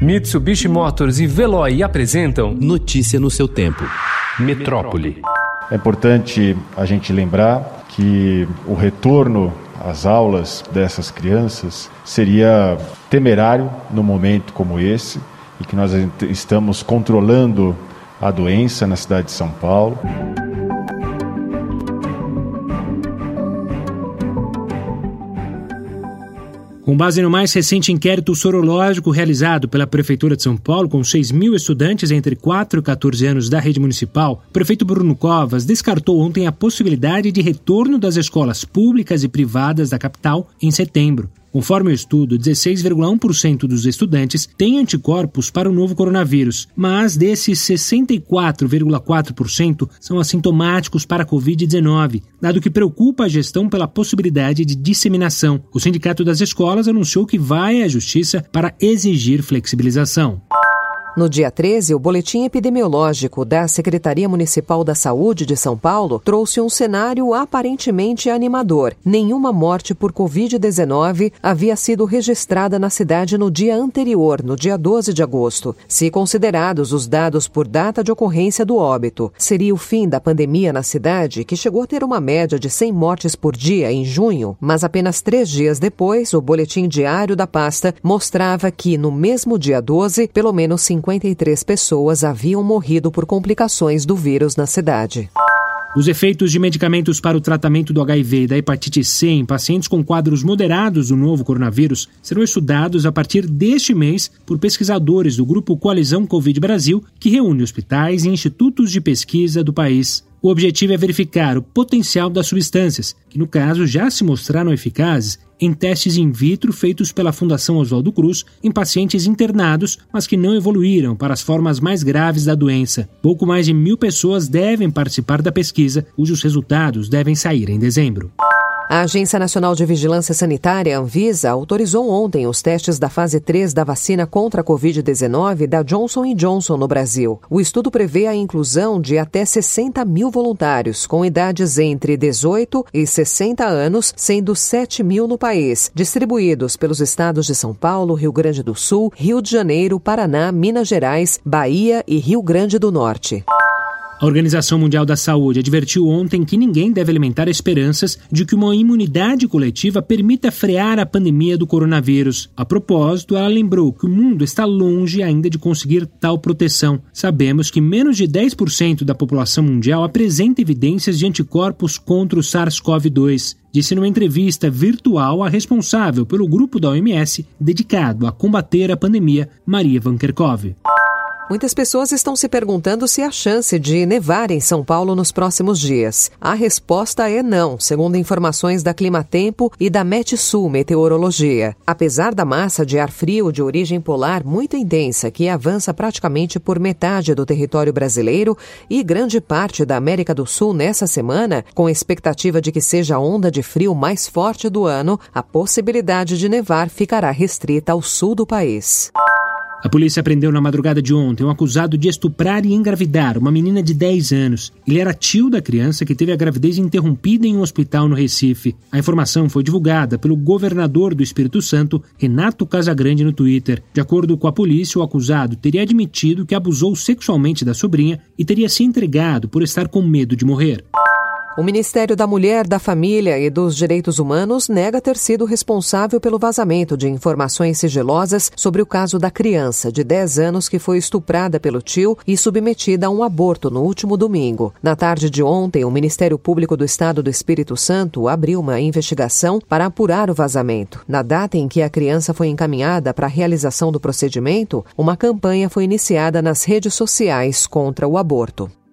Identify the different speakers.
Speaker 1: Mitsubishi Motors e Veloy apresentam
Speaker 2: Notícia no seu tempo.
Speaker 1: Metrópole.
Speaker 3: É importante a gente lembrar que o retorno às aulas dessas crianças seria temerário num momento como esse e que nós estamos controlando a doença na cidade de São Paulo.
Speaker 4: Com base no mais recente inquérito sorológico realizado pela Prefeitura de São Paulo, com 6 mil estudantes entre 4 e 14 anos da rede municipal, o prefeito Bruno Covas descartou ontem a possibilidade de retorno das escolas públicas e privadas da capital em setembro. Conforme o estudo, 16,1% dos estudantes têm anticorpos para o novo coronavírus, mas desses 64,4% são assintomáticos para a Covid-19, dado que preocupa a gestão pela possibilidade de disseminação. O Sindicato das Escolas anunciou que vai à Justiça para exigir flexibilização.
Speaker 5: No dia 13, o boletim epidemiológico da Secretaria Municipal da Saúde de São Paulo trouxe um cenário aparentemente animador. Nenhuma morte por Covid-19 havia sido registrada na cidade no dia anterior, no dia 12 de agosto. Se considerados os dados por data de ocorrência do óbito, seria o fim da pandemia na cidade, que chegou a ter uma média de 100 mortes por dia em junho, mas apenas três dias depois, o boletim diário da pasta mostrava que, no mesmo dia 12, pelo menos 50 53 pessoas haviam morrido por complicações do vírus na cidade.
Speaker 4: Os efeitos de medicamentos para o tratamento do HIV e da hepatite C em pacientes com quadros moderados do novo coronavírus serão estudados a partir deste mês por pesquisadores do grupo Coalizão Covid Brasil, que reúne hospitais e institutos de pesquisa do país. O objetivo é verificar o potencial das substâncias, que no caso já se mostraram eficazes em testes in vitro feitos pela Fundação Oswaldo Cruz em pacientes internados, mas que não evoluíram para as formas mais graves da doença. Pouco mais de mil pessoas devem participar da pesquisa, cujos resultados devem sair em dezembro.
Speaker 5: A Agência Nacional de Vigilância Sanitária, Anvisa, autorizou ontem os testes da fase 3 da vacina contra a Covid-19 da Johnson Johnson no Brasil. O estudo prevê a inclusão de até 60 mil voluntários, com idades entre 18 e 60 anos, sendo 7 mil no país, distribuídos pelos estados de São Paulo, Rio Grande do Sul, Rio de Janeiro, Paraná, Minas Gerais, Bahia e Rio Grande do Norte.
Speaker 4: A Organização Mundial da Saúde advertiu ontem que ninguém deve alimentar esperanças de que uma imunidade coletiva permita frear a pandemia do coronavírus. A propósito, ela lembrou que o mundo está longe ainda de conseguir tal proteção. Sabemos que menos de 10% da população mundial apresenta evidências de anticorpos contra o SARS-CoV-2 disse numa entrevista virtual a responsável pelo grupo da OMS dedicado a combater a pandemia, Maria Van Kerkhove.
Speaker 5: Muitas pessoas estão se perguntando se há chance de nevar em São Paulo nos próximos dias. A resposta é não, segundo informações da Climatempo e da Metsul Meteorologia. Apesar da massa de ar frio de origem polar muito intensa, que avança praticamente por metade do território brasileiro e grande parte da América do Sul nessa semana, com expectativa de que seja a onda de frio mais forte do ano, a possibilidade de nevar ficará restrita ao sul do país.
Speaker 4: A polícia prendeu na madrugada de ontem um acusado de estuprar e engravidar uma menina de 10 anos. Ele era tio da criança que teve a gravidez interrompida em um hospital no Recife. A informação foi divulgada pelo governador do Espírito Santo, Renato Casagrande, no Twitter. De acordo com a polícia, o acusado teria admitido que abusou sexualmente da sobrinha e teria se entregado por estar com medo de morrer.
Speaker 5: O Ministério da Mulher, da Família e dos Direitos Humanos nega ter sido responsável pelo vazamento de informações sigilosas sobre o caso da criança de 10 anos que foi estuprada pelo tio e submetida a um aborto no último domingo. Na tarde de ontem, o Ministério Público do Estado do Espírito Santo abriu uma investigação para apurar o vazamento. Na data em que a criança foi encaminhada para a realização do procedimento, uma campanha foi iniciada nas redes sociais contra o aborto.